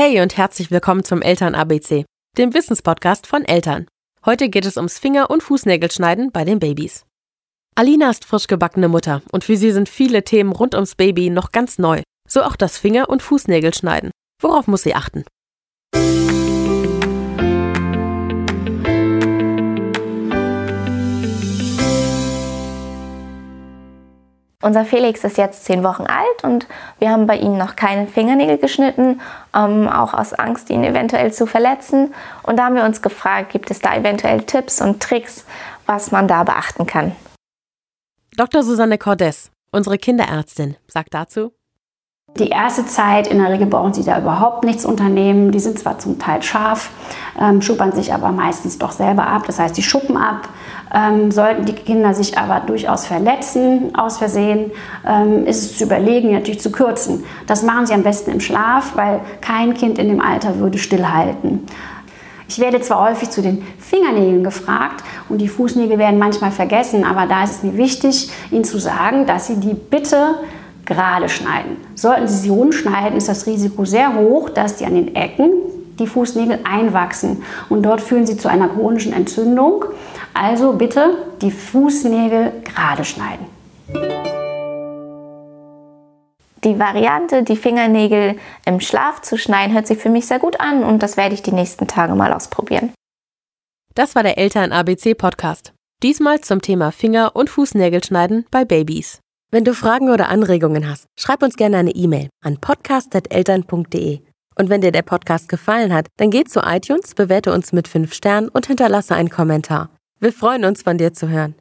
Hey und herzlich willkommen zum Eltern ABC, dem Wissenspodcast von Eltern. Heute geht es ums Finger- und Fußnägelschneiden bei den Babys. Alina ist frisch gebackene Mutter und für sie sind viele Themen rund ums Baby noch ganz neu. So auch das Finger- und Fußnägelschneiden. Worauf muss sie achten? Unser Felix ist jetzt zehn Wochen alt und wir haben bei ihm noch keine Fingernägel geschnitten, ähm, auch aus Angst, ihn eventuell zu verletzen. Und da haben wir uns gefragt, gibt es da eventuell Tipps und Tricks, was man da beachten kann. Dr. Susanne Cordes, unsere Kinderärztin, sagt dazu. Die erste Zeit in der Regel brauchen sie da überhaupt nichts unternehmen. Die sind zwar zum Teil scharf, ähm, schuppern sich aber meistens doch selber ab. Das heißt, die schuppen ab. Ähm, sollten die Kinder sich aber durchaus verletzen, aus Versehen, ähm, ist es zu überlegen, natürlich zu kürzen. Das machen sie am besten im Schlaf, weil kein Kind in dem Alter würde stillhalten. Ich werde zwar häufig zu den Fingernägeln gefragt und die Fußnägel werden manchmal vergessen, aber da ist es mir wichtig, Ihnen zu sagen, dass Sie die bitte gerade schneiden. Sollten Sie sie rund schneiden, ist das Risiko sehr hoch, dass die an den Ecken die Fußnägel einwachsen und dort führen sie zu einer chronischen Entzündung. Also bitte die Fußnägel gerade schneiden. Die Variante, die Fingernägel im Schlaf zu schneiden, hört sich für mich sehr gut an und das werde ich die nächsten Tage mal ausprobieren. Das war der Eltern ABC Podcast. Diesmal zum Thema Finger- und Fußnägelschneiden bei Babys. Wenn du Fragen oder Anregungen hast, schreib uns gerne eine E-Mail an podcast.eltern.de. Und wenn dir der Podcast gefallen hat, dann geh zu iTunes, bewerte uns mit 5 Sternen und hinterlasse einen Kommentar. Wir freuen uns, von dir zu hören.